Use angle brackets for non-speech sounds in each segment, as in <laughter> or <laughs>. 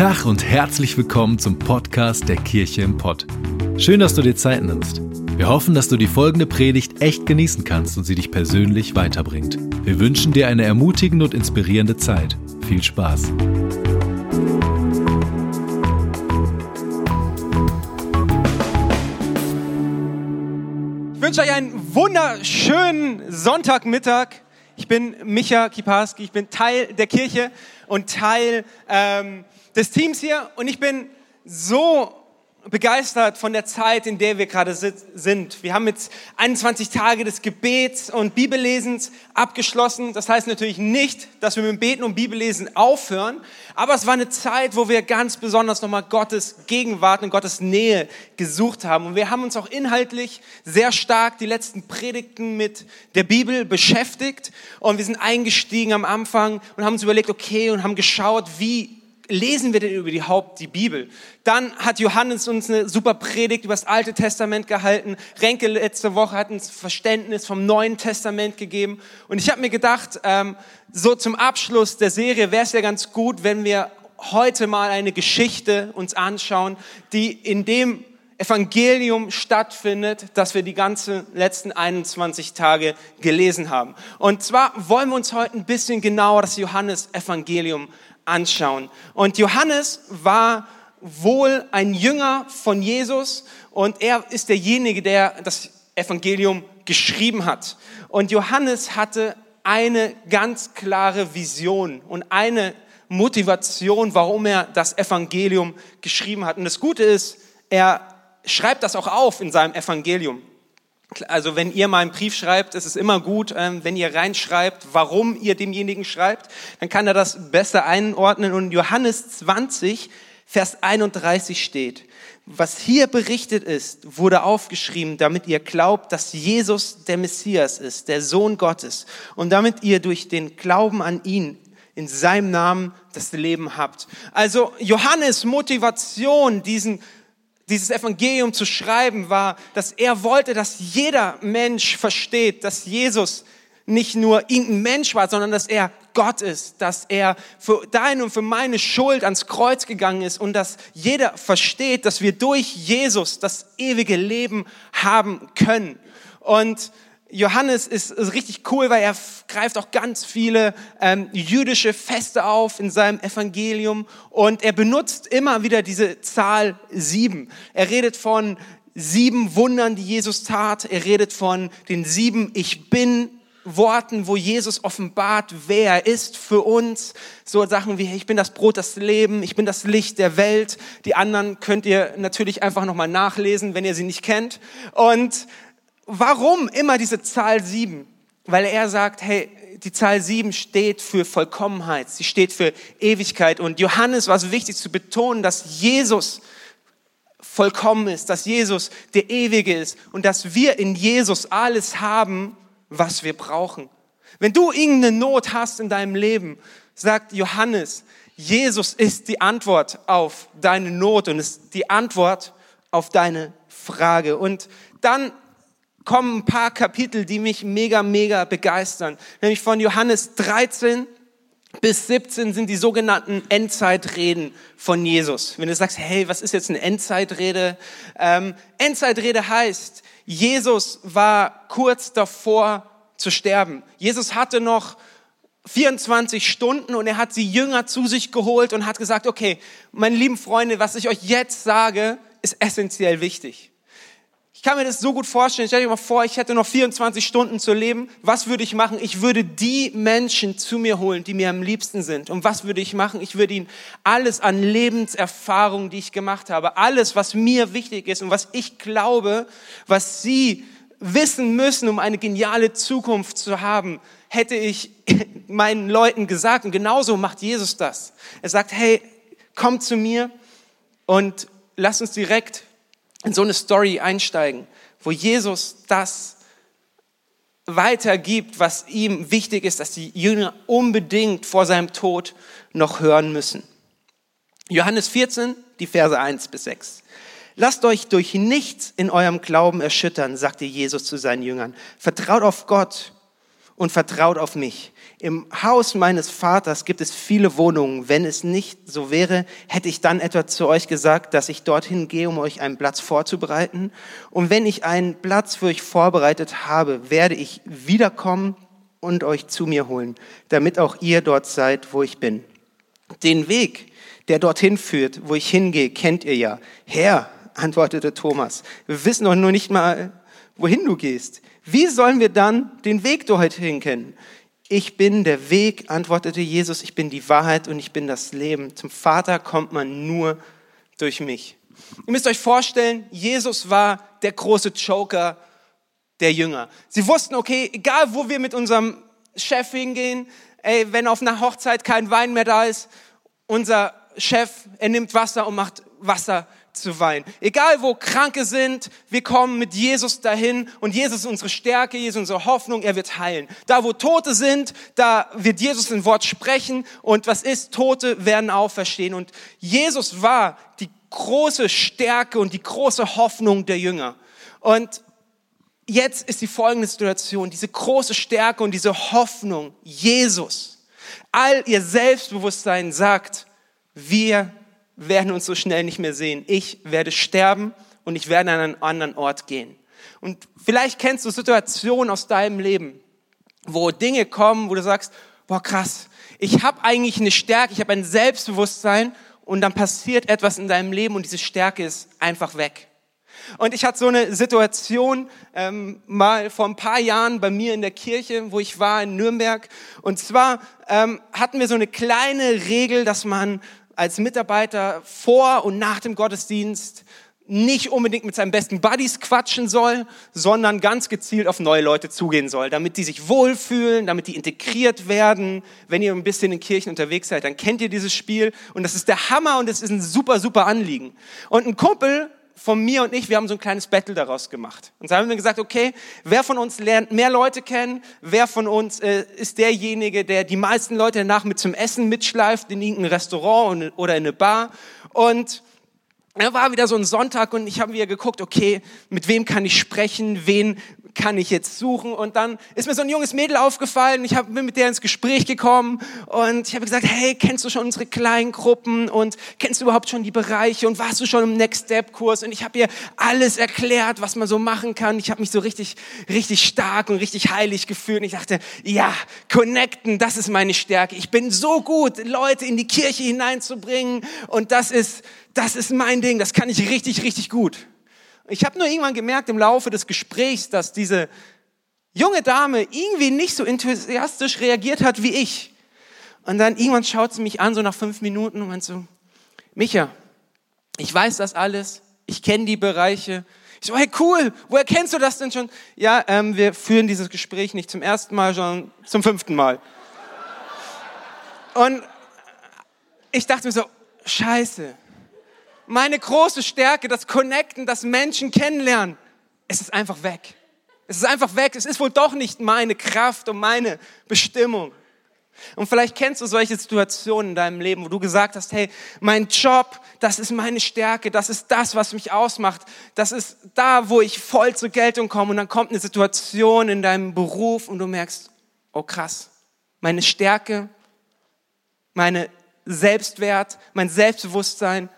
Tag und herzlich willkommen zum Podcast der Kirche im Pott. Schön, dass du dir Zeit nimmst. Wir hoffen, dass du die folgende Predigt echt genießen kannst und sie dich persönlich weiterbringt. Wir wünschen dir eine ermutigende und inspirierende Zeit. Viel Spaß. Ich wünsche euch einen wunderschönen Sonntagmittag. Ich bin Micha Kiparski, ich bin Teil der Kirche und Teil ähm, des Teams hier und ich bin so begeistert von der Zeit, in der wir gerade sind. Wir haben jetzt 21 Tage des Gebets und Bibellesens abgeschlossen. Das heißt natürlich nicht, dass wir mit dem Beten und Bibellesen aufhören, aber es war eine Zeit, wo wir ganz besonders nochmal Gottes Gegenwart und Gottes Nähe gesucht haben. Und wir haben uns auch inhaltlich sehr stark die letzten Predigten mit der Bibel beschäftigt und wir sind eingestiegen am Anfang und haben uns überlegt, okay, und haben geschaut, wie lesen wir denn über die Haupt die Bibel? Dann hat Johannes uns eine super Predigt über das Alte Testament gehalten. Renke letzte Woche hat uns Verständnis vom Neuen Testament gegeben. Und ich habe mir gedacht, ähm, so zum Abschluss der Serie wäre es ja ganz gut, wenn wir heute mal eine Geschichte uns anschauen, die in dem Evangelium stattfindet, das wir die ganzen letzten 21 Tage gelesen haben. Und zwar wollen wir uns heute ein bisschen genauer das Johannes Evangelium anschauen. Und Johannes war wohl ein Jünger von Jesus und er ist derjenige, der das Evangelium geschrieben hat. Und Johannes hatte eine ganz klare Vision und eine Motivation, warum er das Evangelium geschrieben hat. Und das Gute ist, er schreibt das auch auf in seinem Evangelium. Also wenn ihr mal einen Brief schreibt, ist es immer gut, ähm, wenn ihr reinschreibt, warum ihr demjenigen schreibt, dann kann er das besser einordnen. Und Johannes 20, Vers 31 steht, was hier berichtet ist, wurde aufgeschrieben, damit ihr glaubt, dass Jesus der Messias ist, der Sohn Gottes, und damit ihr durch den Glauben an ihn in seinem Namen das Leben habt. Also Johannes Motivation, diesen dieses Evangelium zu schreiben, war, dass er wollte, dass jeder Mensch versteht, dass Jesus nicht nur irgendein Mensch war, sondern dass er Gott ist, dass er für deine und für meine Schuld ans Kreuz gegangen ist und dass jeder versteht, dass wir durch Jesus das ewige Leben haben können. Und Johannes ist, ist, richtig cool, weil er greift auch ganz viele ähm, jüdische Feste auf in seinem Evangelium und er benutzt immer wieder diese Zahl sieben. Er redet von sieben Wundern, die Jesus tat. Er redet von den sieben Ich bin Worten, wo Jesus offenbart, wer er ist für uns. So Sachen wie, ich bin das Brot das Leben, ich bin das Licht der Welt. Die anderen könnt ihr natürlich einfach nochmal nachlesen, wenn ihr sie nicht kennt. Und warum immer diese Zahl sieben? Weil er sagt, hey, die Zahl sieben steht für Vollkommenheit, sie steht für Ewigkeit. Und Johannes war es wichtig zu betonen, dass Jesus vollkommen ist, dass Jesus der Ewige ist und dass wir in Jesus alles haben, was wir brauchen. Wenn du irgendeine Not hast in deinem Leben, sagt Johannes, Jesus ist die Antwort auf deine Not und ist die Antwort auf deine Frage. Und dann kommen ein paar Kapitel, die mich mega, mega begeistern. Nämlich von Johannes 13 bis 17 sind die sogenannten Endzeitreden von Jesus. Wenn du sagst, hey, was ist jetzt eine Endzeitrede? Ähm, Endzeitrede heißt, Jesus war kurz davor zu sterben. Jesus hatte noch 24 Stunden und er hat die Jünger zu sich geholt und hat gesagt, okay, meine lieben Freunde, was ich euch jetzt sage, ist essentiell wichtig. Ich kann mir das so gut vorstellen. Stell dir mal vor, ich hätte noch 24 Stunden zu leben. Was würde ich machen? Ich würde die Menschen zu mir holen, die mir am liebsten sind. Und was würde ich machen? Ich würde ihnen alles an Lebenserfahrung, die ich gemacht habe, alles, was mir wichtig ist und was ich glaube, was sie wissen müssen, um eine geniale Zukunft zu haben, hätte ich <laughs> meinen Leuten gesagt. Und genauso macht Jesus das. Er sagt, hey, komm zu mir und lass uns direkt in so eine Story einsteigen, wo Jesus das weitergibt, was ihm wichtig ist, dass die Jünger unbedingt vor seinem Tod noch hören müssen. Johannes 14, die Verse 1 bis 6. Lasst euch durch nichts in eurem Glauben erschüttern, sagte Jesus zu seinen Jüngern. Vertraut auf Gott und vertraut auf mich. Im Haus meines Vaters gibt es viele Wohnungen. Wenn es nicht so wäre, hätte ich dann etwa zu euch gesagt, dass ich dorthin gehe, um euch einen Platz vorzubereiten. Und wenn ich einen Platz für euch vorbereitet habe, werde ich wiederkommen und euch zu mir holen, damit auch ihr dort seid, wo ich bin. Den Weg, der dorthin führt, wo ich hingehe, kennt ihr ja. Herr, antwortete Thomas, wir wissen doch nur nicht mal, wohin du gehst. Wie sollen wir dann den Weg dorthin kennen? Ich bin der Weg, antwortete Jesus, ich bin die Wahrheit und ich bin das Leben. Zum Vater kommt man nur durch mich. Ihr müsst euch vorstellen, Jesus war der große Joker der Jünger. Sie wussten, okay, egal wo wir mit unserem Chef hingehen, ey, wenn auf einer Hochzeit kein Wein mehr da ist, unser Chef, er nimmt Wasser und macht Wasser zu weinen. Egal wo Kranke sind, wir kommen mit Jesus dahin und Jesus ist unsere Stärke, Jesus ist unsere Hoffnung, er wird heilen. Da wo Tote sind, da wird Jesus ein Wort sprechen und was ist? Tote werden auferstehen und Jesus war die große Stärke und die große Hoffnung der Jünger. Und jetzt ist die folgende Situation, diese große Stärke und diese Hoffnung, Jesus, all ihr Selbstbewusstsein sagt, wir werden uns so schnell nicht mehr sehen. Ich werde sterben und ich werde an einen anderen Ort gehen. Und vielleicht kennst du Situationen aus deinem Leben, wo Dinge kommen, wo du sagst, boah krass, ich habe eigentlich eine Stärke, ich habe ein Selbstbewusstsein und dann passiert etwas in deinem Leben und diese Stärke ist einfach weg. Und ich hatte so eine Situation ähm, mal vor ein paar Jahren bei mir in der Kirche, wo ich war in Nürnberg. Und zwar ähm, hatten wir so eine kleine Regel, dass man als Mitarbeiter vor und nach dem Gottesdienst nicht unbedingt mit seinen besten Buddies quatschen soll, sondern ganz gezielt auf neue Leute zugehen soll, damit die sich wohlfühlen, damit die integriert werden. Wenn ihr ein bisschen in Kirchen unterwegs seid, dann kennt ihr dieses Spiel und das ist der Hammer und es ist ein super, super Anliegen. Und ein Kumpel von mir und ich, wir haben so ein kleines Battle daraus gemacht. Und so haben wir gesagt, okay, wer von uns lernt mehr Leute kennen? Wer von uns äh, ist derjenige, der die meisten Leute danach mit zum Essen mitschleift in irgendein Restaurant oder in eine Bar? Und er war wieder so ein Sonntag und ich habe wieder geguckt, okay, mit wem kann ich sprechen, wen kann ich jetzt suchen? Und dann ist mir so ein junges Mädel aufgefallen. Ich hab, bin mit der ins Gespräch gekommen und ich habe gesagt, hey, kennst du schon unsere kleinen Gruppen und kennst du überhaupt schon die Bereiche und warst du schon im Next Step Kurs? Und ich habe ihr alles erklärt, was man so machen kann. Ich habe mich so richtig, richtig stark und richtig heilig gefühlt. Und ich dachte, ja, connecten, das ist meine Stärke. Ich bin so gut, Leute in die Kirche hineinzubringen und das ist, das ist mein Ding. Das kann ich richtig, richtig gut. Ich habe nur irgendwann gemerkt im Laufe des Gesprächs, dass diese junge Dame irgendwie nicht so enthusiastisch reagiert hat wie ich. Und dann irgendwann schaut sie mich an, so nach fünf Minuten und meint so, Micha, ich weiß das alles, ich kenne die Bereiche. Ich so, hey cool, woher kennst du das denn schon? Ja, ähm, wir führen dieses Gespräch nicht zum ersten Mal, sondern zum fünften Mal. Und ich dachte mir so, scheiße, meine große Stärke, das Connecten, das Menschen kennenlernen, es ist einfach weg. Es ist einfach weg. Es ist wohl doch nicht meine Kraft und meine Bestimmung. Und vielleicht kennst du solche Situationen in deinem Leben, wo du gesagt hast, hey, mein Job, das ist meine Stärke, das ist das, was mich ausmacht, das ist da, wo ich voll zur Geltung komme. Und dann kommt eine Situation in deinem Beruf und du merkst, oh krass, meine Stärke, meine Selbstwert, mein Selbstbewusstsein,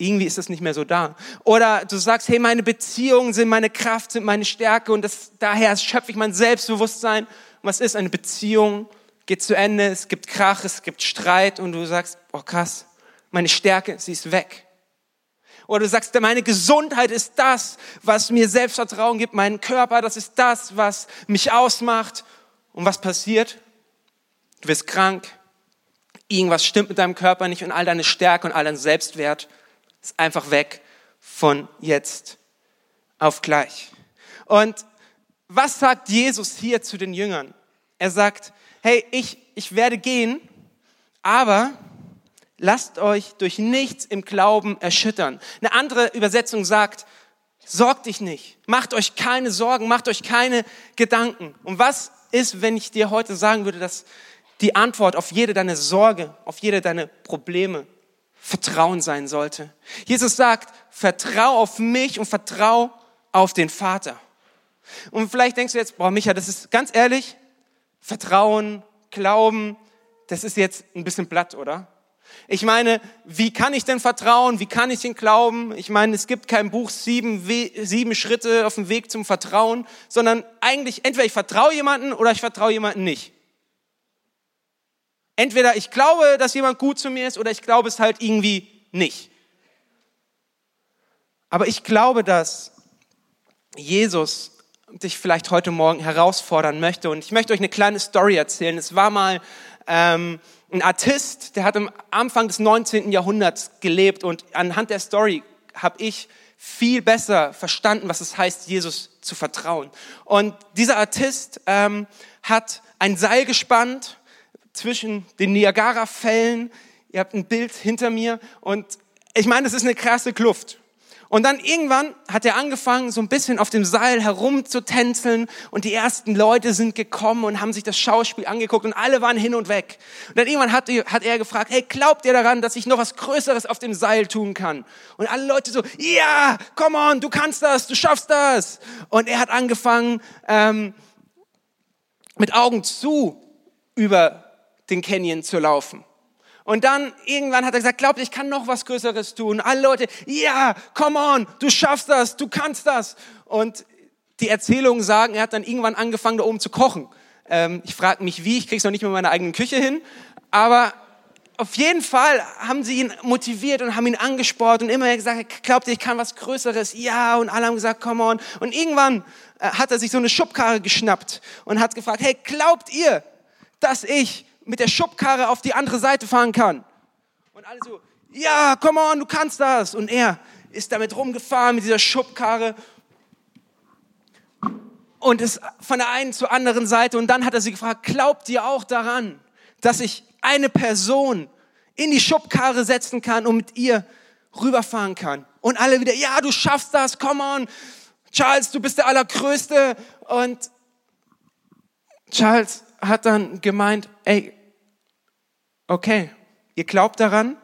irgendwie ist das nicht mehr so da. Oder du sagst, hey, meine Beziehungen sind meine Kraft, sind meine Stärke und das, daher schöpfe ich mein Selbstbewusstsein. was ist eine Beziehung? Geht zu Ende, es gibt Krach, es gibt Streit und du sagst, oh krass, meine Stärke, sie ist weg. Oder du sagst, meine Gesundheit ist das, was mir Selbstvertrauen gibt, mein Körper, das ist das, was mich ausmacht. Und was passiert? Du wirst krank, irgendwas stimmt mit deinem Körper nicht und all deine Stärke und all dein Selbstwert ist einfach weg von jetzt auf gleich. Und was sagt Jesus hier zu den Jüngern? Er sagt, hey, ich, ich werde gehen, aber lasst euch durch nichts im Glauben erschüttern. Eine andere Übersetzung sagt, sorgt dich nicht, macht euch keine Sorgen, macht euch keine Gedanken. Und was ist, wenn ich dir heute sagen würde, dass die Antwort auf jede deine Sorge, auf jede deine Probleme Vertrauen sein sollte. Jesus sagt, vertrau auf mich und vertrau auf den Vater. Und vielleicht denkst du jetzt, boah, Micha, das ist ganz ehrlich, Vertrauen, Glauben, das ist jetzt ein bisschen platt, oder? Ich meine, wie kann ich denn vertrauen? Wie kann ich denn glauben? Ich meine, es gibt kein Buch sieben, sieben Schritte auf dem Weg zum Vertrauen, sondern eigentlich entweder ich vertraue jemanden oder ich vertraue jemanden nicht. Entweder ich glaube, dass jemand gut zu mir ist oder ich glaube es halt irgendwie nicht. Aber ich glaube, dass Jesus dich vielleicht heute Morgen herausfordern möchte. Und ich möchte euch eine kleine Story erzählen. Es war mal ähm, ein Artist, der hat am Anfang des 19. Jahrhunderts gelebt und anhand der Story habe ich viel besser verstanden, was es heißt, Jesus zu vertrauen. Und dieser Artist ähm, hat ein Seil gespannt zwischen den Niagara-Fällen. Ihr habt ein Bild hinter mir und ich meine, das ist eine krasse Kluft. Und dann irgendwann hat er angefangen, so ein bisschen auf dem Seil herumzutänzeln und die ersten Leute sind gekommen und haben sich das Schauspiel angeguckt und alle waren hin und weg. Und dann irgendwann hat, hat er gefragt, hey, glaubt ihr daran, dass ich noch was Größeres auf dem Seil tun kann? Und alle Leute so, ja, come on, du kannst das, du schaffst das. Und er hat angefangen, ähm, mit Augen zu über den Canyon zu laufen. Und dann irgendwann hat er gesagt, glaubt, ich kann noch was Größeres tun. Alle Leute, ja, come on, du schaffst das, du kannst das. Und die Erzählungen sagen, er hat dann irgendwann angefangen, da oben zu kochen. Ähm, ich frage mich, wie, ich krieg's noch nicht mit meiner eigenen Küche hin. Aber auf jeden Fall haben sie ihn motiviert und haben ihn angespornt und immer gesagt, glaubt ihr, ich kann was Größeres? Ja, und alle haben gesagt, come on. Und irgendwann äh, hat er sich so eine Schubkarre geschnappt und hat gefragt, hey, glaubt ihr, dass ich mit der Schubkarre auf die andere Seite fahren kann. Und alle so, ja, come on, du kannst das. Und er ist damit rumgefahren mit dieser Schubkarre und ist von der einen zur anderen Seite. Und dann hat er sie gefragt, glaubt ihr auch daran, dass ich eine Person in die Schubkarre setzen kann und mit ihr rüberfahren kann? Und alle wieder, ja, du schaffst das, come on. Charles, du bist der Allergrößte. Und Charles hat dann gemeint, ey, okay, ihr glaubt daran,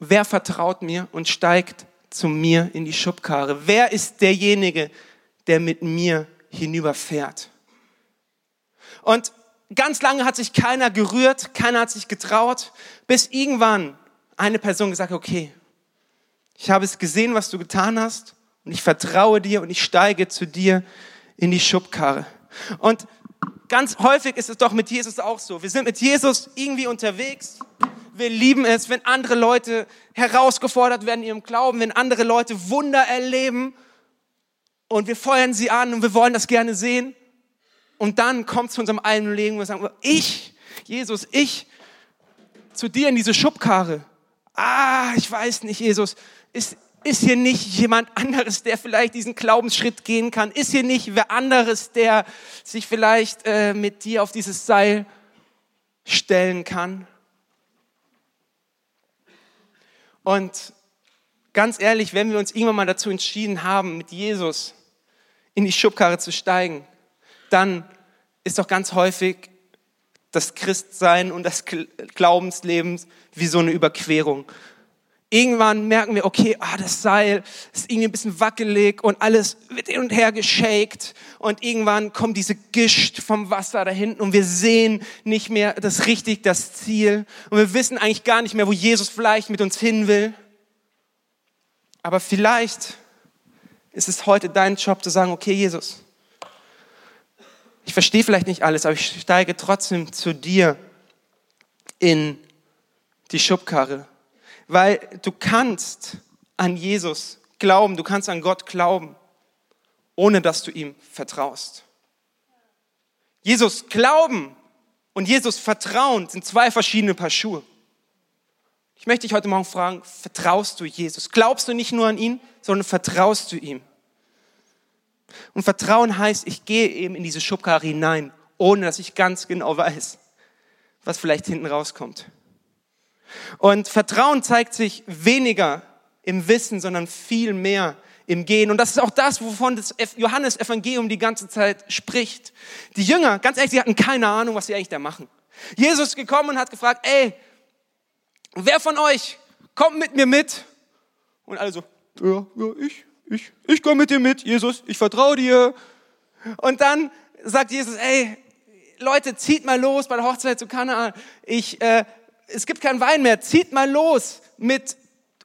wer vertraut mir und steigt zu mir in die Schubkarre? Wer ist derjenige, der mit mir hinüberfährt? Und ganz lange hat sich keiner gerührt, keiner hat sich getraut, bis irgendwann eine Person gesagt, okay, ich habe es gesehen, was du getan hast und ich vertraue dir und ich steige zu dir in die Schubkarre. Und ganz häufig ist es doch mit Jesus auch so. Wir sind mit Jesus irgendwie unterwegs. Wir lieben es, wenn andere Leute herausgefordert werden in ihrem Glauben, wenn andere Leute Wunder erleben und wir feuern sie an und wir wollen das gerne sehen. Und dann kommt zu unserem eigenen Leben und wir sagen, ich, Jesus, ich, zu dir in diese Schubkarre. Ah, ich weiß nicht, Jesus, ist, ist hier nicht jemand anderes, der vielleicht diesen Glaubensschritt gehen kann? Ist hier nicht wer anderes, der sich vielleicht äh, mit dir auf dieses Seil stellen kann? Und ganz ehrlich, wenn wir uns irgendwann mal dazu entschieden haben, mit Jesus in die Schubkarre zu steigen, dann ist doch ganz häufig das Christsein und das Glaubensleben wie so eine Überquerung. Irgendwann merken wir, okay, ah, das Seil ist irgendwie ein bisschen wackelig und alles wird hin und her geschakt und irgendwann kommt diese Gischt vom Wasser da hinten und wir sehen nicht mehr das richtig, das Ziel. Und wir wissen eigentlich gar nicht mehr, wo Jesus vielleicht mit uns hin will. Aber vielleicht ist es heute dein Job zu sagen, okay, Jesus, ich verstehe vielleicht nicht alles, aber ich steige trotzdem zu dir in die Schubkarre weil du kannst an Jesus glauben, du kannst an Gott glauben, ohne dass du ihm vertraust. Jesus glauben und Jesus vertrauen sind zwei verschiedene Paar Schuhe. Ich möchte dich heute Morgen fragen, vertraust du Jesus? Glaubst du nicht nur an ihn, sondern vertraust du ihm? Und Vertrauen heißt, ich gehe eben in diese Schubkarre hinein, ohne dass ich ganz genau weiß, was vielleicht hinten rauskommt. Und Vertrauen zeigt sich weniger im Wissen, sondern viel mehr im Gehen. Und das ist auch das, wovon das Johannes Evangelium die ganze Zeit spricht. Die Jünger, ganz ehrlich, sie hatten keine Ahnung, was sie eigentlich da machen. Jesus ist gekommen und hat gefragt, ey, wer von euch kommt mit mir mit? Und alle so, ja, ja, ich, ich, ich komme mit dir mit, Jesus, ich vertraue dir. Und dann sagt Jesus, ey, Leute, zieht mal los bei der Hochzeit zu Kanaan. Ich, äh, es gibt keinen Wein mehr, zieht mal los mit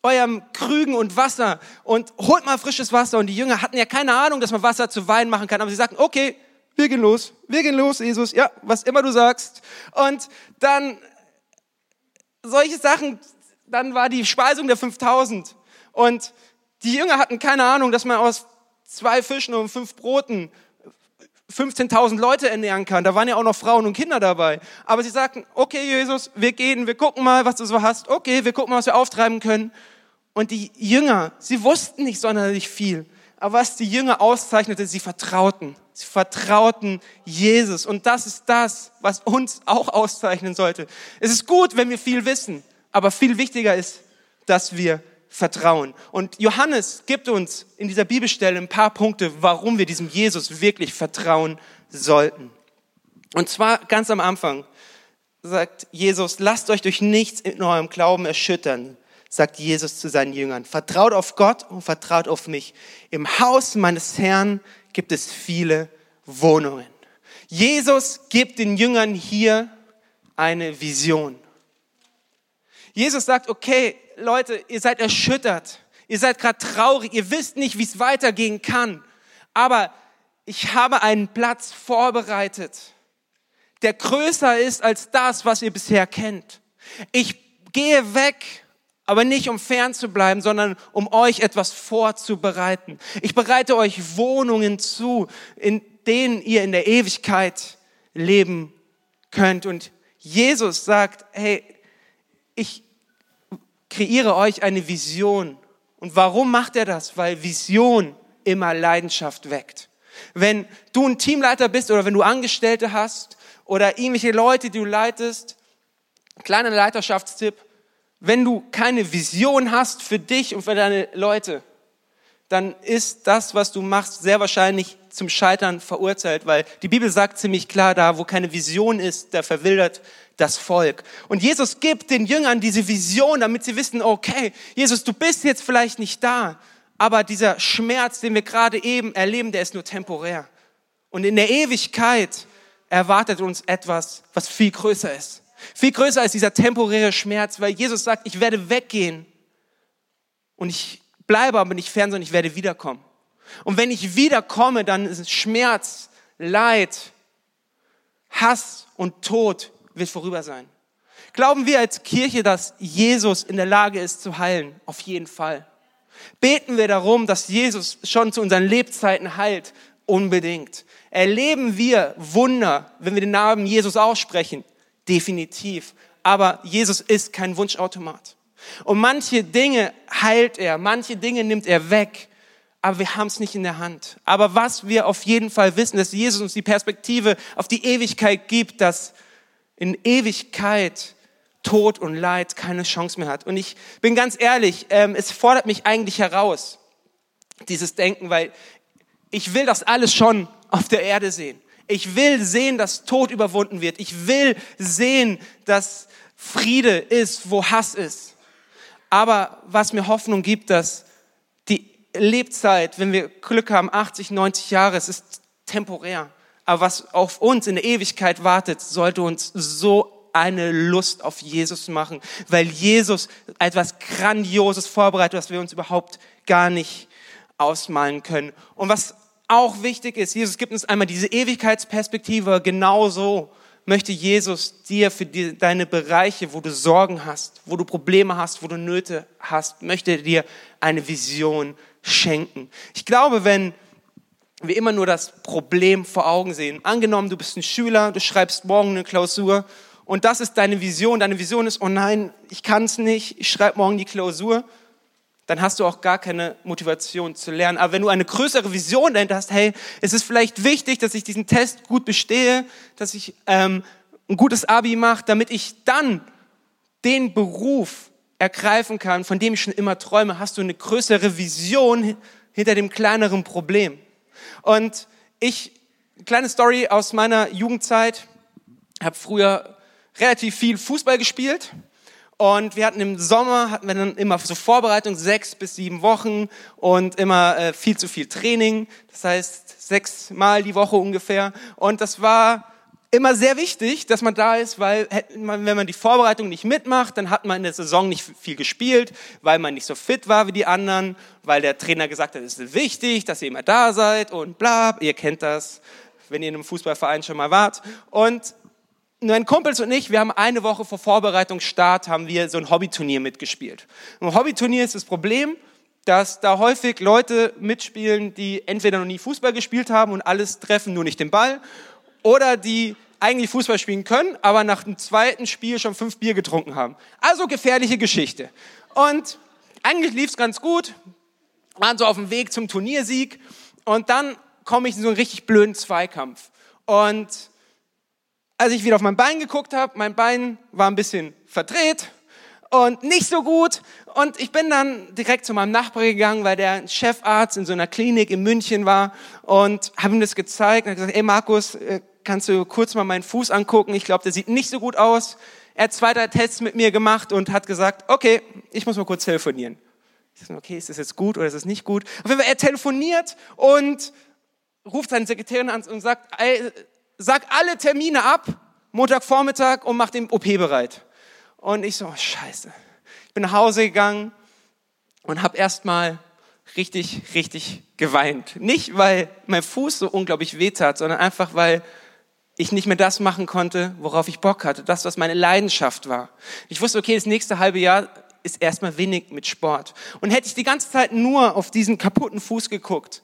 eurem Krügen und Wasser und holt mal frisches Wasser. Und die Jünger hatten ja keine Ahnung, dass man Wasser zu Wein machen kann, aber sie sagten, okay, wir gehen los, wir gehen los, Jesus, ja, was immer du sagst. Und dann solche Sachen, dann war die Speisung der 5000 und die Jünger hatten keine Ahnung, dass man aus zwei Fischen und fünf Broten 15.000 Leute ernähren kann. Da waren ja auch noch Frauen und Kinder dabei. Aber sie sagten, okay, Jesus, wir gehen, wir gucken mal, was du so hast. Okay, wir gucken mal, was wir auftreiben können. Und die Jünger, sie wussten nicht sonderlich viel. Aber was die Jünger auszeichnete, sie vertrauten. Sie vertrauten Jesus. Und das ist das, was uns auch auszeichnen sollte. Es ist gut, wenn wir viel wissen. Aber viel wichtiger ist, dass wir vertrauen. Und Johannes gibt uns in dieser Bibelstelle ein paar Punkte, warum wir diesem Jesus wirklich vertrauen sollten. Und zwar ganz am Anfang sagt Jesus, lasst euch durch nichts in eurem Glauben erschüttern, sagt Jesus zu seinen Jüngern. Vertraut auf Gott und vertraut auf mich. Im Haus meines Herrn gibt es viele Wohnungen. Jesus gibt den Jüngern hier eine Vision. Jesus sagt, okay, Leute, ihr seid erschüttert, ihr seid gerade traurig, ihr wisst nicht, wie es weitergehen kann, aber ich habe einen Platz vorbereitet, der größer ist als das, was ihr bisher kennt. Ich gehe weg, aber nicht um fern zu bleiben, sondern um euch etwas vorzubereiten. Ich bereite euch Wohnungen zu, in denen ihr in der Ewigkeit leben könnt. Und Jesus sagt, hey, ich, kreiere euch eine Vision. Und warum macht er das? Weil Vision immer Leidenschaft weckt. Wenn du ein Teamleiter bist oder wenn du Angestellte hast oder irgendwelche Leute, die du leitest, kleiner Leiterschaftstipp, wenn du keine Vision hast für dich und für deine Leute, dann ist das, was du machst, sehr wahrscheinlich zum Scheitern verurteilt, weil die Bibel sagt ziemlich klar, da wo keine Vision ist, da verwildert das Volk. Und Jesus gibt den Jüngern diese Vision, damit sie wissen, okay, Jesus, du bist jetzt vielleicht nicht da, aber dieser Schmerz, den wir gerade eben erleben, der ist nur temporär. Und in der Ewigkeit erwartet uns etwas, was viel größer ist. Viel größer als dieser temporäre Schmerz, weil Jesus sagt, ich werde weggehen und ich bleibe aber nicht fern, sondern ich werde wiederkommen. Und wenn ich wiederkomme, dann ist Schmerz, Leid, Hass und Tod wird vorüber sein. Glauben wir als Kirche, dass Jesus in der Lage ist zu heilen? Auf jeden Fall. Beten wir darum, dass Jesus schon zu unseren Lebzeiten heilt? Unbedingt. Erleben wir Wunder, wenn wir den Namen Jesus aussprechen? Definitiv. Aber Jesus ist kein Wunschautomat. Und manche Dinge heilt er, manche Dinge nimmt er weg, aber wir haben es nicht in der Hand. Aber was wir auf jeden Fall wissen, dass Jesus uns die Perspektive auf die Ewigkeit gibt, dass in Ewigkeit Tod und Leid keine Chance mehr hat. Und ich bin ganz ehrlich, ähm, es fordert mich eigentlich heraus, dieses Denken, weil ich will das alles schon auf der Erde sehen. Ich will sehen, dass Tod überwunden wird. Ich will sehen, dass Friede ist, wo Hass ist. Aber was mir Hoffnung gibt, dass die Lebzeit, wenn wir Glück haben, 80, 90 Jahre, es ist temporär. Aber was auf uns in der Ewigkeit wartet, sollte uns so eine Lust auf Jesus machen, weil Jesus etwas Grandioses vorbereitet, was wir uns überhaupt gar nicht ausmalen können. Und was auch wichtig ist, Jesus gibt uns einmal diese Ewigkeitsperspektive, genauso möchte Jesus dir für die, deine Bereiche, wo du Sorgen hast, wo du Probleme hast, wo du Nöte hast, möchte dir eine Vision schenken. Ich glaube, wenn wir immer nur das Problem vor Augen sehen. Angenommen, du bist ein Schüler, du schreibst morgen eine Klausur und das ist deine Vision. Deine Vision ist, oh nein, ich kann es nicht, ich schreibe morgen die Klausur. Dann hast du auch gar keine Motivation zu lernen. Aber wenn du eine größere Vision dahinter hast, hey, es ist vielleicht wichtig, dass ich diesen Test gut bestehe, dass ich ähm, ein gutes Abi mache, damit ich dann den Beruf ergreifen kann, von dem ich schon immer träume, hast du eine größere Vision hinter dem kleineren Problem. Und ich, kleine Story aus meiner Jugendzeit, habe früher relativ viel Fußball gespielt Und wir hatten im Sommer, hatten wir dann immer so Vorbereitung, sechs bis sieben Wochen und immer äh, viel zu viel Training. Das heißt, sechs Mal die Woche ungefähr. Und das war immer sehr wichtig, dass man da ist, weil wenn man die Vorbereitung nicht mitmacht, dann hat man in der Saison nicht viel gespielt, weil man nicht so fit war wie die anderen, weil der Trainer gesagt hat, es ist wichtig, dass ihr immer da seid und bla, ihr kennt das, wenn ihr in einem Fußballverein schon mal wart. Und mein Kumpels und ich, wir haben eine Woche vor Vorbereitungsstart, haben wir so ein Hobbyturnier mitgespielt. Im Hobbyturnier ist das Problem, dass da häufig Leute mitspielen, die entweder noch nie Fußball gespielt haben und alles treffen, nur nicht den Ball, oder die eigentlich Fußball spielen können, aber nach dem zweiten Spiel schon fünf Bier getrunken haben. Also gefährliche Geschichte. Und eigentlich lief es ganz gut, waren so auf dem Weg zum Turniersieg und dann komme ich in so einen richtig blöden Zweikampf. Und als ich wieder auf mein Bein geguckt habe, mein Bein war ein bisschen verdreht und nicht so gut. Und ich bin dann direkt zu meinem Nachbar gegangen, weil der Chefarzt in so einer Klinik in München war und habe ihm das gezeigt und gesagt, ey Markus, äh, kannst du kurz mal meinen Fuß angucken? Ich glaube, der sieht nicht so gut aus. Er hat zwei, drei Tests mit mir gemacht und hat gesagt, okay, ich muss mal kurz telefonieren. Ich sage, okay, ist das jetzt gut oder ist das nicht gut? Auf jeden Fall, er telefoniert und ruft seine Sekretärin an und sagt, ey, sag alle Termine ab, Montagvormittag und mach den OP bereit. Und ich so, oh, scheiße. Ich bin nach Hause gegangen und habe erstmal richtig, richtig geweint. Nicht, weil mein Fuß so unglaublich weh tat, sondern einfach, weil ich nicht mehr das machen konnte, worauf ich Bock hatte, das, was meine Leidenschaft war. Ich wusste, okay, das nächste halbe Jahr ist erstmal wenig mit Sport. Und hätte ich die ganze Zeit nur auf diesen kaputten Fuß geguckt,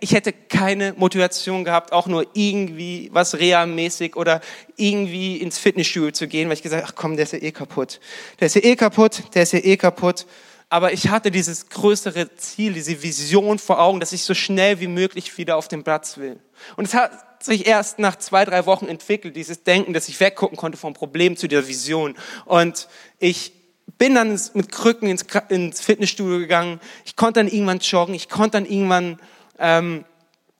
ich hätte keine Motivation gehabt, auch nur irgendwie was Reha-mäßig oder irgendwie ins Fitnessstudio zu gehen, weil ich gesagt ach komm, der ist ja eh kaputt. Der ist ja eh kaputt, der ist ja eh kaputt. Aber ich hatte dieses größere Ziel, diese Vision vor Augen, dass ich so schnell wie möglich wieder auf den Platz will. Und es hat sich erst nach zwei, drei Wochen entwickelt, dieses Denken, dass ich weggucken konnte vom Problem zu der Vision. Und ich bin dann mit Krücken ins Fitnessstudio gegangen. Ich konnte dann irgendwann joggen. Ich konnte dann irgendwann ähm,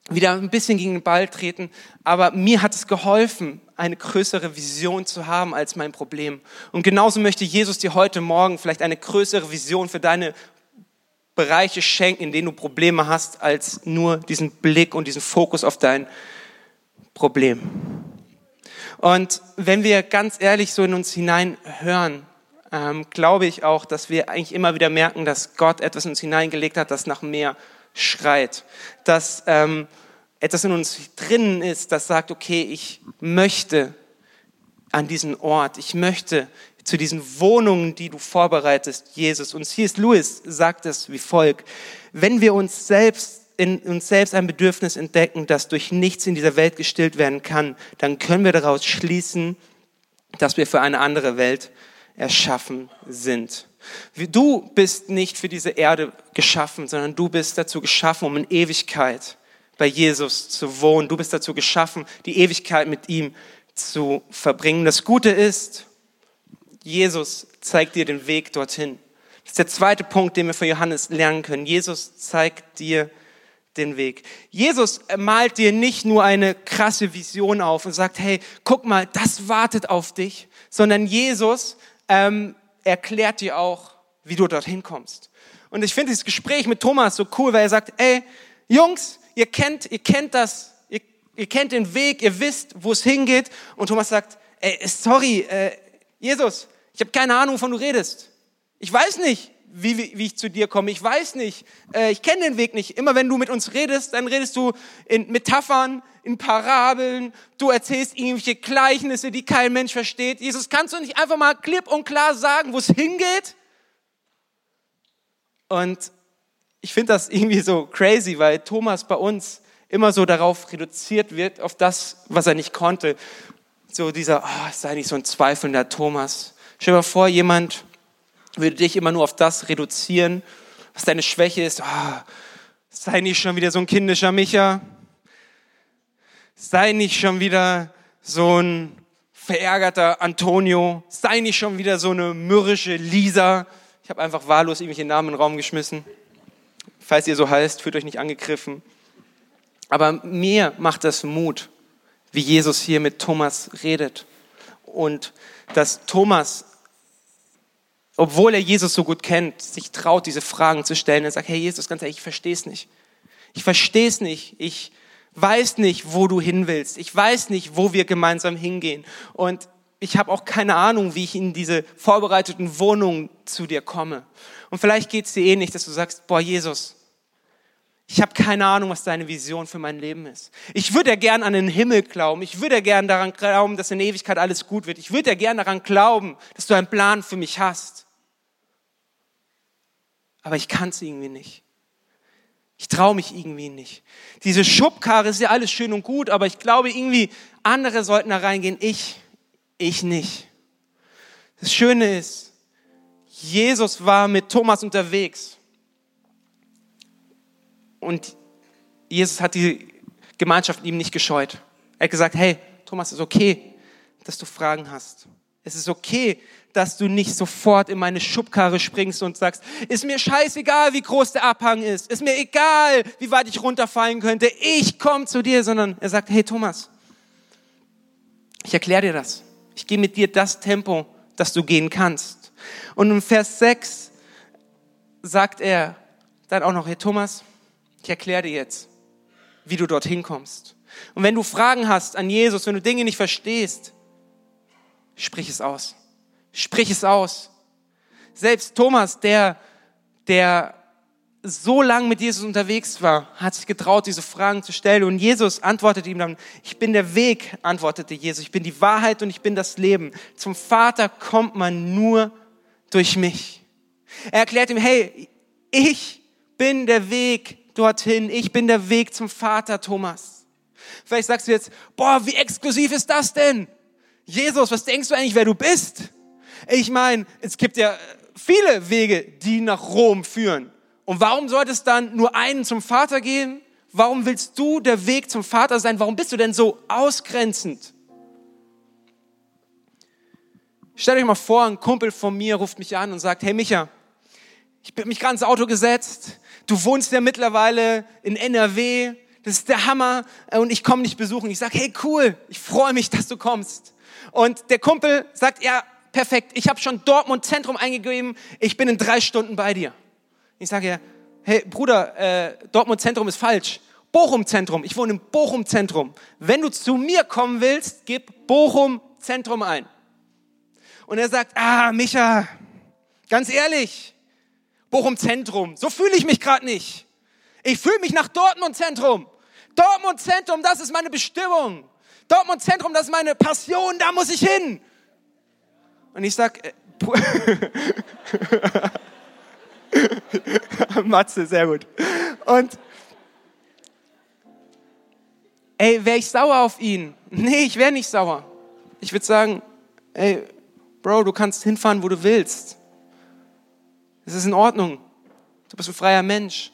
wieder ein bisschen gegen den Ball treten. Aber mir hat es geholfen, eine größere Vision zu haben als mein Problem. Und genauso möchte Jesus dir heute Morgen vielleicht eine größere Vision für deine Bereiche schenken, in denen du Probleme hast, als nur diesen Blick und diesen Fokus auf dein Problem. Und wenn wir ganz ehrlich so in uns hinein hören, ähm, glaube ich auch, dass wir eigentlich immer wieder merken, dass Gott etwas in uns hineingelegt hat, das nach mehr schreit, dass ähm, etwas in uns drinnen ist, das sagt, okay, ich möchte an diesen Ort, ich möchte zu diesen Wohnungen, die du vorbereitest, Jesus. Und C.S. Lewis sagt es wie folgt, wenn wir uns selbst in uns selbst ein Bedürfnis entdecken, das durch nichts in dieser Welt gestillt werden kann, dann können wir daraus schließen, dass wir für eine andere Welt erschaffen sind. Du bist nicht für diese Erde geschaffen, sondern du bist dazu geschaffen, um in Ewigkeit bei Jesus zu wohnen. Du bist dazu geschaffen, die Ewigkeit mit ihm zu verbringen. Das Gute ist, Jesus zeigt dir den Weg dorthin. Das ist der zweite Punkt, den wir von Johannes lernen können. Jesus zeigt dir den Weg. Jesus malt dir nicht nur eine krasse Vision auf und sagt, hey, guck mal, das wartet auf dich, sondern Jesus ähm, erklärt dir auch, wie du dorthin kommst. Und ich finde dieses Gespräch mit Thomas so cool, weil er sagt, ey, Jungs, ihr kennt, ihr kennt das, ihr, ihr kennt den Weg, ihr wisst, wo es hingeht. Und Thomas sagt, ey, sorry, äh, Jesus, ich habe keine Ahnung, wovon du redest. Ich weiß nicht, wie, wie, wie ich zu dir komme. Ich weiß nicht, äh, ich kenne den Weg nicht. Immer wenn du mit uns redest, dann redest du in Metaphern, in Parabeln, du erzählst irgendwelche Gleichnisse, die kein Mensch versteht. Jesus, kannst du nicht einfach mal klipp und klar sagen, wo es hingeht? Und ich finde das irgendwie so crazy, weil Thomas bei uns immer so darauf reduziert wird, auf das, was er nicht konnte. So dieser, oh, sei nicht so ein zweifelnder Thomas. Stell dir mal vor, jemand würde dich immer nur auf das reduzieren, was deine Schwäche ist. Oh, sei nicht schon wieder so ein kindischer Micha. Sei nicht schon wieder so ein verärgerter Antonio. Sei nicht schon wieder so eine mürrische Lisa. Ich habe einfach wahllos irgendwelche Namen in den Raum geschmissen. Falls ihr so heißt, fühlt euch nicht angegriffen. Aber mir macht das Mut, wie Jesus hier mit Thomas redet. Und dass Thomas obwohl er Jesus so gut kennt, sich traut, diese Fragen zu stellen. Er sagt, hey Jesus, ganz ehrlich, ich verstehe es nicht. Ich verstehe es nicht. Ich weiß nicht, wo du hin willst. Ich weiß nicht, wo wir gemeinsam hingehen. Und ich habe auch keine Ahnung, wie ich in diese vorbereiteten Wohnungen zu dir komme. Und vielleicht geht es dir ähnlich, dass du sagst, boah, Jesus, ich habe keine Ahnung, was deine Vision für mein Leben ist. Ich würde ja gern an den Himmel glauben. Ich würde ja gern daran glauben, dass in Ewigkeit alles gut wird. Ich würde ja gern daran glauben, dass du einen Plan für mich hast. Aber ich kann es irgendwie nicht. Ich traue mich irgendwie nicht. Diese Schubkarre ist ja alles schön und gut, aber ich glaube irgendwie, andere sollten da reingehen. Ich, ich nicht. Das Schöne ist, Jesus war mit Thomas unterwegs. Und Jesus hat die Gemeinschaft ihm nicht gescheut. Er hat gesagt, hey, Thomas, ist okay, dass du Fragen hast. Es ist okay, dass du nicht sofort in meine Schubkarre springst und sagst, ist mir scheißegal, wie groß der Abhang ist, ist mir egal, wie weit ich runterfallen könnte, ich komme zu dir, sondern er sagt, hey Thomas, ich erkläre dir das. Ich gehe mit dir das Tempo, das du gehen kannst. Und im Vers 6 sagt er dann auch noch, hey Thomas, ich erkläre dir jetzt, wie du dorthin kommst. Und wenn du Fragen hast an Jesus, wenn du Dinge nicht verstehst, sprich es aus. Sprich es aus. Selbst Thomas, der, der so lang mit Jesus unterwegs war, hat sich getraut, diese Fragen zu stellen. Und Jesus antwortete ihm dann, ich bin der Weg, antwortete Jesus, ich bin die Wahrheit und ich bin das Leben. Zum Vater kommt man nur durch mich. Er erklärt ihm, hey, ich bin der Weg dorthin, ich bin der Weg zum Vater, Thomas. Vielleicht sagst du jetzt, boah, wie exklusiv ist das denn? Jesus, was denkst du eigentlich, wer du bist? Ich meine, es gibt ja viele Wege, die nach Rom führen. Und warum sollte es dann nur einen zum Vater gehen? Warum willst du der Weg zum Vater sein? Warum bist du denn so ausgrenzend? Stellt euch mal vor, ein Kumpel von mir ruft mich an und sagt, hey Micha, ich bin mich gerade ins Auto gesetzt, du wohnst ja mittlerweile in NRW, das ist der Hammer und ich komme dich besuchen. Ich sage, hey cool, ich freue mich, dass du kommst. Und der Kumpel sagt, ja, perfekt, ich habe schon Dortmund Zentrum eingegeben, ich bin in drei Stunden bei dir. Ich sage ja, hey Bruder, äh, Dortmund Zentrum ist falsch. Bochum Zentrum, ich wohne im Bochum Zentrum. Wenn du zu mir kommen willst, gib Bochum Zentrum ein. Und er sagt, ah, Micha, ganz ehrlich, Bochum Zentrum, so fühle ich mich gerade nicht. Ich fühle mich nach Dortmund Zentrum. Dortmund Zentrum, das ist meine Bestimmung. Dortmund Zentrum, das ist meine Passion, da muss ich hin. Und ich sag, äh, <laughs> Matze, sehr gut. Und ey, wäre ich sauer auf ihn? Nee, ich wäre nicht sauer. Ich würde sagen, ey, Bro, du kannst hinfahren, wo du willst. Es ist in Ordnung. Du bist ein freier Mensch.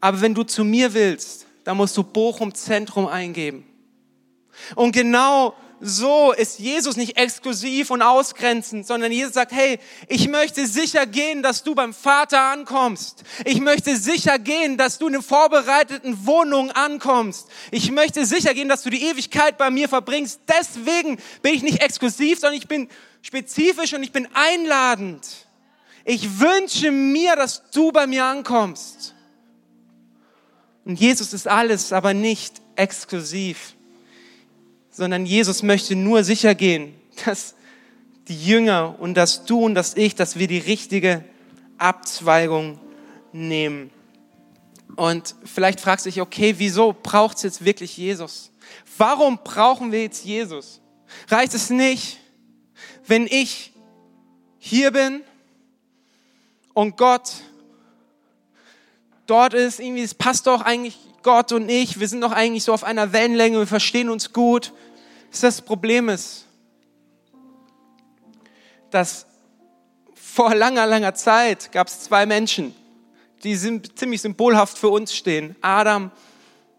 Aber wenn du zu mir willst, dann musst du Bochum Zentrum eingeben. Und genau so ist Jesus nicht exklusiv und ausgrenzend, sondern Jesus sagt, hey, ich möchte sicher gehen, dass du beim Vater ankommst. Ich möchte sicher gehen, dass du in den vorbereiteten Wohnungen ankommst. Ich möchte sicher gehen, dass du die Ewigkeit bei mir verbringst. Deswegen bin ich nicht exklusiv, sondern ich bin spezifisch und ich bin einladend. Ich wünsche mir, dass du bei mir ankommst. Und Jesus ist alles, aber nicht exklusiv sondern Jesus möchte nur sicher gehen, dass die Jünger und dass du und dass ich, dass wir die richtige Abzweigung nehmen. Und vielleicht fragst du dich, okay, wieso braucht es jetzt wirklich Jesus? Warum brauchen wir jetzt Jesus? Reicht es nicht, wenn ich hier bin und Gott dort ist, irgendwie, es passt doch eigentlich Gott und ich, wir sind doch eigentlich so auf einer Wellenlänge, wir verstehen uns gut das Problem ist, dass vor langer, langer Zeit gab es zwei Menschen, die sind ziemlich symbolhaft für uns stehen. Adam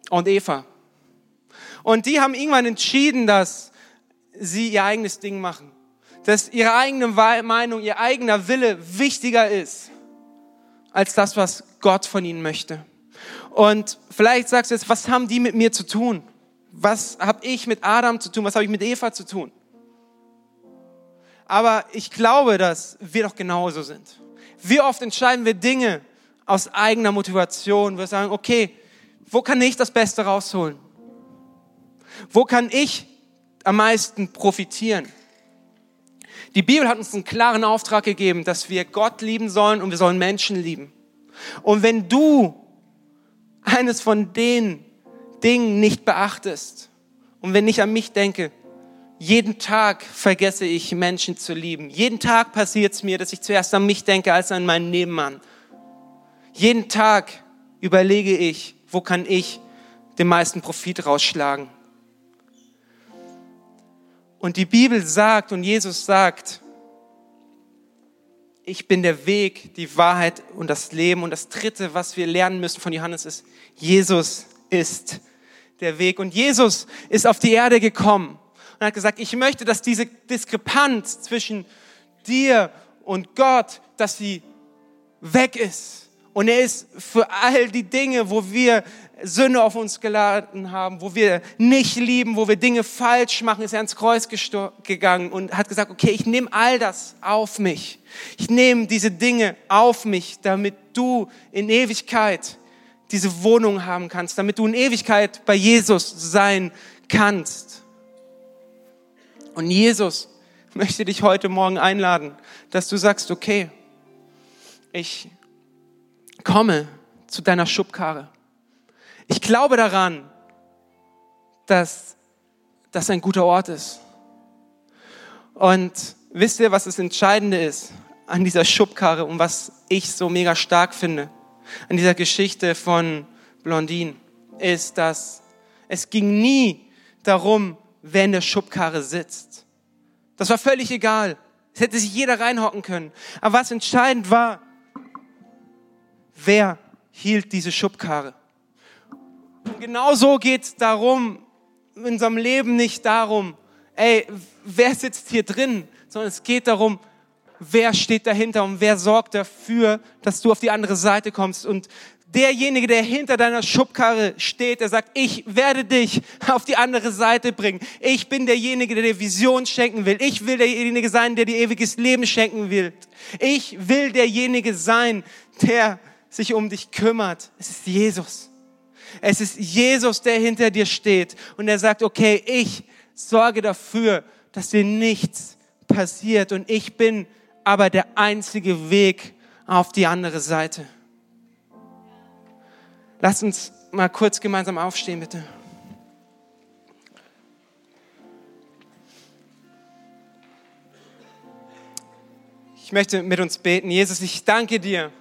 und Eva. Und die haben irgendwann entschieden, dass sie ihr eigenes Ding machen. Dass ihre eigene Meinung, ihr eigener Wille wichtiger ist als das, was Gott von ihnen möchte. Und vielleicht sagst du jetzt, was haben die mit mir zu tun? was habe ich mit Adam zu tun, was habe ich mit Eva zu tun? Aber ich glaube, dass wir doch genauso sind. Wie oft entscheiden wir Dinge aus eigener Motivation. Wir sagen, okay, wo kann ich das Beste rausholen? Wo kann ich am meisten profitieren? Die Bibel hat uns einen klaren Auftrag gegeben, dass wir Gott lieben sollen und wir sollen Menschen lieben. Und wenn du eines von den Dingen nicht beachtest und wenn ich an mich denke, jeden Tag vergesse ich Menschen zu lieben. Jeden Tag passiert es mir, dass ich zuerst an mich denke als an meinen Nebenmann. Jeden Tag überlege ich, wo kann ich den meisten Profit rausschlagen. Und die Bibel sagt und Jesus sagt, ich bin der Weg, die Wahrheit und das Leben. Und das Dritte, was wir lernen müssen von Johannes, ist, Jesus ist der Weg. Und Jesus ist auf die Erde gekommen und hat gesagt, ich möchte, dass diese Diskrepanz zwischen dir und Gott, dass sie weg ist. Und er ist für all die Dinge, wo wir Sünde auf uns geladen haben, wo wir nicht lieben, wo wir Dinge falsch machen, ist er ans Kreuz gegangen und hat gesagt, okay, ich nehme all das auf mich. Ich nehme diese Dinge auf mich, damit du in Ewigkeit diese Wohnung haben kannst, damit du in Ewigkeit bei Jesus sein kannst. Und Jesus möchte dich heute Morgen einladen, dass du sagst, okay, ich komme zu deiner Schubkarre. Ich glaube daran, dass das ein guter Ort ist. Und wisst ihr, was das Entscheidende ist an dieser Schubkarre und was ich so mega stark finde an dieser Geschichte von Blondine, ist, dass es ging nie darum, wer in der Schubkarre sitzt. Das war völlig egal. Es hätte sich jeder reinhocken können. Aber was entscheidend war, wer hielt diese Schubkarre? Und genau geht es darum, in unserem Leben nicht darum, ey, wer sitzt hier drin, sondern es geht darum, wer steht dahinter und wer sorgt dafür, dass du auf die andere Seite kommst. Und derjenige, der hinter deiner Schubkarre steht, der sagt, ich werde dich auf die andere Seite bringen. Ich bin derjenige, der dir Vision schenken will. Ich will derjenige sein, der dir ewiges Leben schenken will. Ich will derjenige sein, der sich um dich kümmert. Es ist Jesus. Es ist Jesus, der hinter dir steht und der sagt, okay, ich sorge dafür, dass dir nichts passiert und ich bin aber der einzige Weg auf die andere Seite. Lass uns mal kurz gemeinsam aufstehen, bitte. Ich möchte mit uns beten. Jesus, ich danke dir,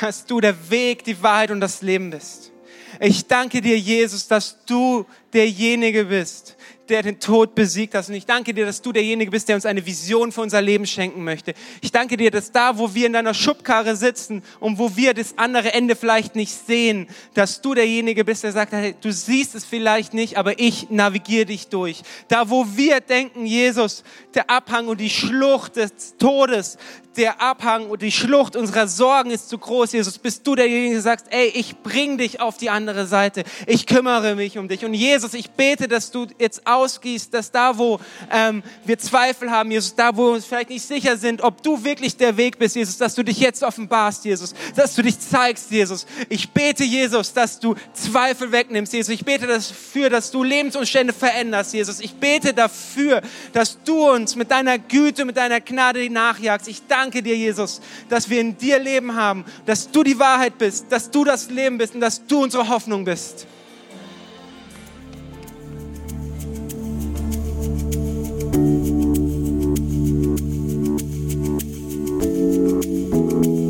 dass du der Weg, die Wahrheit und das Leben bist. Ich danke dir, Jesus, dass du derjenige bist, der den Tod besiegt hast. Und ich danke dir, dass du derjenige bist, der uns eine Vision für unser Leben schenken möchte. Ich danke dir, dass da, wo wir in deiner Schubkarre sitzen und wo wir das andere Ende vielleicht nicht sehen, dass du derjenige bist, der sagt, hey, du siehst es vielleicht nicht, aber ich navigiere dich durch. Da, wo wir denken, Jesus, der Abhang und die Schlucht des Todes, der Abhang und die Schlucht unserer Sorgen ist zu groß, Jesus, bist du derjenige, der sagt, ey, ich bring dich auf die andere Seite. Ich kümmere mich um dich. Und Jesus, ich bete, dass du jetzt ausgießt, dass da, wo ähm, wir Zweifel haben, Jesus, da, wo wir uns vielleicht nicht sicher sind, ob du wirklich der Weg bist, Jesus, dass du dich jetzt offenbarst, Jesus, dass du dich zeigst, Jesus. Ich bete, Jesus, dass du Zweifel wegnimmst, Jesus. Ich bete dafür, dass du Lebensumstände veränderst, Jesus. Ich bete dafür, dass du uns mit deiner Güte, mit deiner Gnade nachjagst. Ich danke danke dir, Jesus, dass wir in dir Leben haben, dass du die Wahrheit bist, dass du das Leben bist und dass du unsere Hoffnung bist.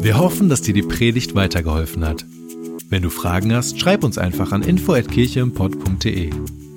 Wir hoffen, dass dir die Predigt weitergeholfen hat. Wenn du Fragen hast, schreib uns einfach an info@kircheimpod.de.